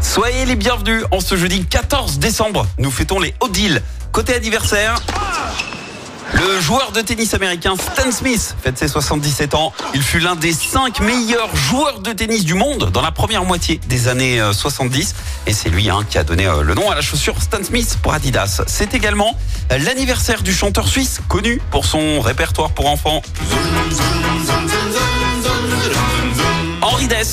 Soyez les bienvenus en ce jeudi 14 décembre. Nous fêtons les Odile. Côté anniversaire, le joueur de tennis américain Stan Smith fête ses 77 ans. Il fut l'un des 5 meilleurs joueurs de tennis du monde dans la première moitié des années euh, 70. Et c'est lui hein, qui a donné euh, le nom à la chaussure Stan Smith pour Adidas. C'est également euh, l'anniversaire du chanteur suisse connu pour son répertoire pour enfants.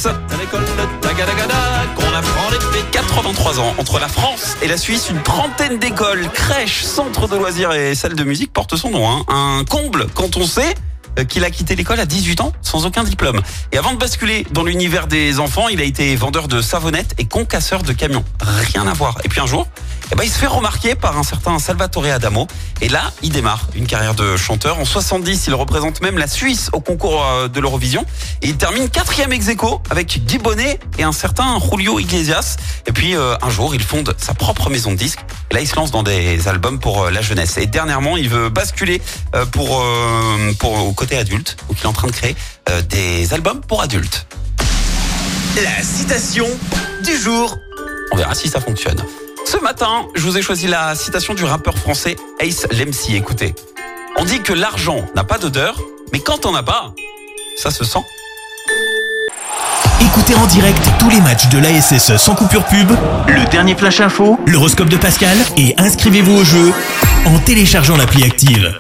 À l'école de qu'on apprend les 83 ans. Entre la France et la Suisse, une trentaine d'écoles, crèches, centres de loisirs et salles de musique portent son nom. hein. Un comble quand on sait euh, qu'il a quitté l'école à 18 ans sans aucun diplôme. Et avant de basculer dans l'univers des enfants, il a été vendeur de savonnettes et concasseur de camions. Rien à voir. Et puis un jour, eh ben, il se fait remarquer par un certain Salvatore Adamo. Et là, il démarre une carrière de chanteur. En 70, il représente même la Suisse au concours euh, de l'Eurovision. Et il termine quatrième ex aequo avec Guy Bonnet et un certain Julio Iglesias. Et puis euh, un jour, il fonde sa propre maison de disques. Et là, il se lance dans des albums pour euh, la jeunesse. Et dernièrement, il veut basculer euh, pour, pour au côté adulte. Donc, il est en train de créer des albums pour adultes. La citation du jour. On verra si ça fonctionne. Ce matin, je vous ai choisi la citation du rappeur français Ace Lemsi. Écoutez, on dit que l'argent n'a pas d'odeur, mais quand on n'a pas, ça se sent. Écoutez en direct tous les matchs de l'ASSE sans coupure pub, le dernier flash info, l'horoscope de Pascal et inscrivez-vous au jeu en téléchargeant l'appli active.